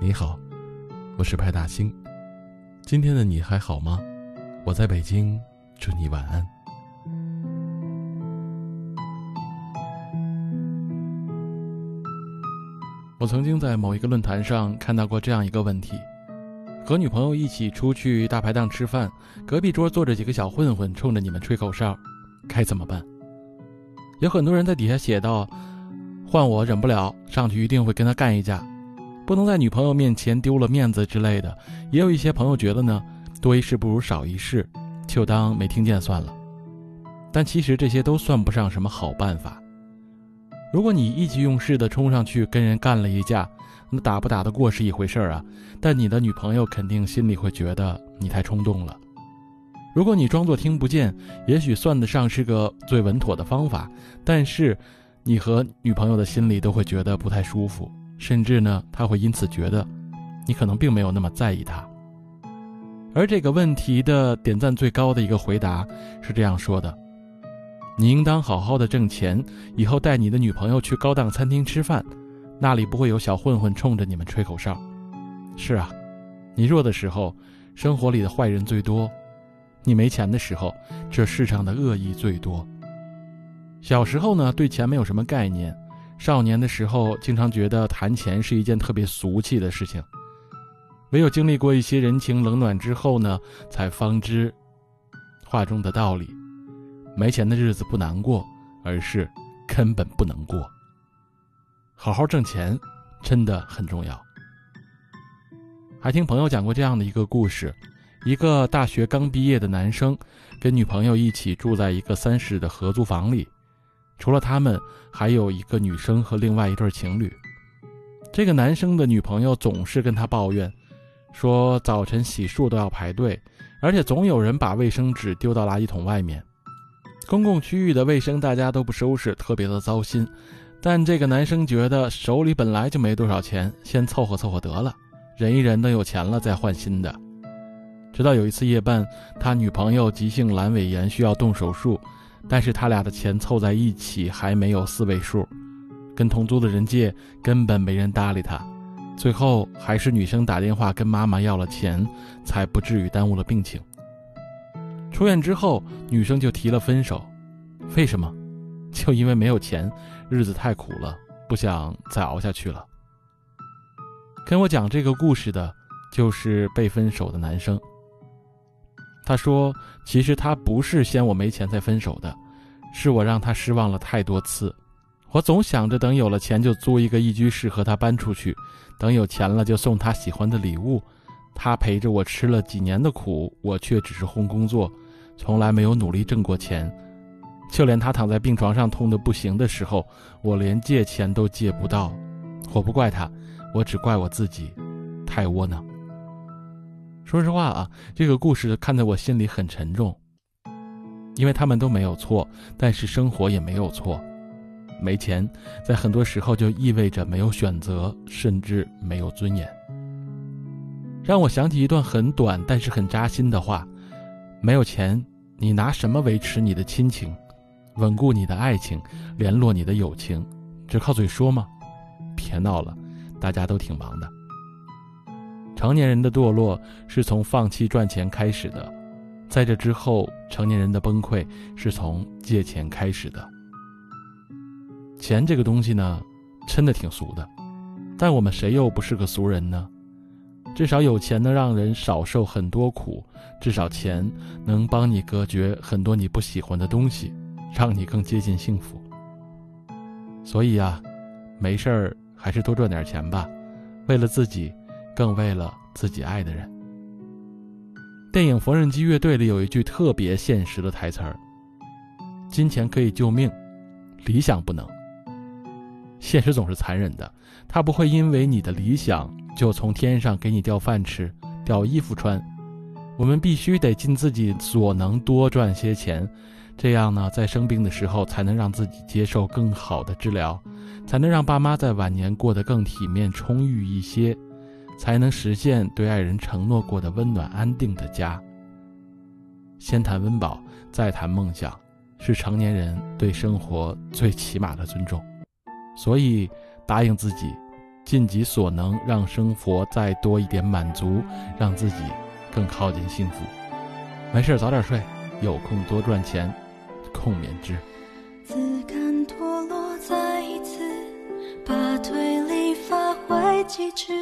你好，我是派大星。今天的你还好吗？我在北京，祝你晚安。我曾经在某一个论坛上看到过这样一个问题：和女朋友一起出去大排档吃饭，隔壁桌坐着几个小混混，冲着你们吹口哨，该怎么办？有很多人在底下写道：“换我忍不了，上去一定会跟他干一架。”不能在女朋友面前丢了面子之类的，也有一些朋友觉得呢，多一事不如少一事，就当没听见算了。但其实这些都算不上什么好办法。如果你意气用事的冲上去跟人干了一架，那打不打得过是一回事儿啊，但你的女朋友肯定心里会觉得你太冲动了。如果你装作听不见，也许算得上是个最稳妥的方法，但是你和女朋友的心里都会觉得不太舒服。甚至呢，他会因此觉得，你可能并没有那么在意他。而这个问题的点赞最高的一个回答是这样说的：“你应当好好的挣钱，以后带你的女朋友去高档餐厅吃饭，那里不会有小混混冲着你们吹口哨。”是啊，你弱的时候，生活里的坏人最多；你没钱的时候，这世上的恶意最多。小时候呢，对钱没有什么概念。少年的时候，经常觉得谈钱是一件特别俗气的事情。唯有经历过一些人情冷暖之后呢，才方知话中的道理：没钱的日子不难过，而是根本不能过。好好挣钱真的很重要。还听朋友讲过这样的一个故事：一个大学刚毕业的男生，跟女朋友一起住在一个三室的合租房里。除了他们，还有一个女生和另外一对情侣。这个男生的女朋友总是跟他抱怨，说早晨洗漱都要排队，而且总有人把卫生纸丢到垃圾桶外面。公共区域的卫生大家都不收拾，特别的糟心。但这个男生觉得手里本来就没多少钱，先凑合凑合得了，忍一忍，等有钱了再换新的。直到有一次夜半，他女朋友急性阑尾炎需要动手术。但是他俩的钱凑在一起还没有四位数，跟同租的人借，根本没人搭理他。最后还是女生打电话跟妈妈要了钱，才不至于耽误了病情。出院之后，女生就提了分手，为什么？就因为没有钱，日子太苦了，不想再熬下去了。跟我讲这个故事的，就是被分手的男生。他说：“其实他不是嫌我没钱才分手的，是我让他失望了太多次。我总想着等有了钱就租一个一居室和他搬出去，等有钱了就送他喜欢的礼物。他陪着我吃了几年的苦，我却只是混工作，从来没有努力挣过钱。就连他躺在病床上痛得不行的时候，我连借钱都借不到。我不怪他，我只怪我自己，太窝囊。”说实话啊，这个故事看在我心里很沉重，因为他们都没有错，但是生活也没有错。没钱，在很多时候就意味着没有选择，甚至没有尊严。让我想起一段很短但是很扎心的话：没有钱，你拿什么维持你的亲情，稳固你的爱情，联络你的友情？只靠嘴说吗？别闹了，大家都挺忙的。成年人的堕落是从放弃赚钱开始的，在这之后，成年人的崩溃是从借钱开始的。钱这个东西呢，真的挺俗的，但我们谁又不是个俗人呢？至少有钱能让人少受很多苦，至少钱能帮你隔绝很多你不喜欢的东西，让你更接近幸福。所以啊，没事儿还是多赚点钱吧，为了自己。更为了自己爱的人。电影《缝纫机乐队》里有一句特别现实的台词儿：“金钱可以救命，理想不能。”现实总是残忍的，他不会因为你的理想就从天上给你掉饭吃、掉衣服穿。我们必须得尽自己所能多赚些钱，这样呢，在生病的时候才能让自己接受更好的治疗，才能让爸妈在晚年过得更体面充裕一些。才能实现对爱人承诺过的温暖安定的家。先谈温饱，再谈梦想，是成年人对生活最起码的尊重。所以，答应自己，尽己所能，让生活再多一点满足，让自己更靠近幸福。没事早点睡，有空多赚钱，共勉之。自甘堕落再一次，把推理发挥极致，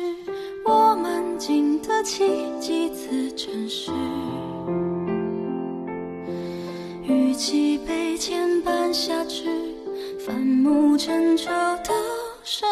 我们经得起几次尘世。与其被牵绊下去，反目成仇都深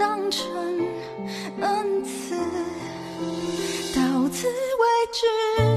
当成恩赐到此为止。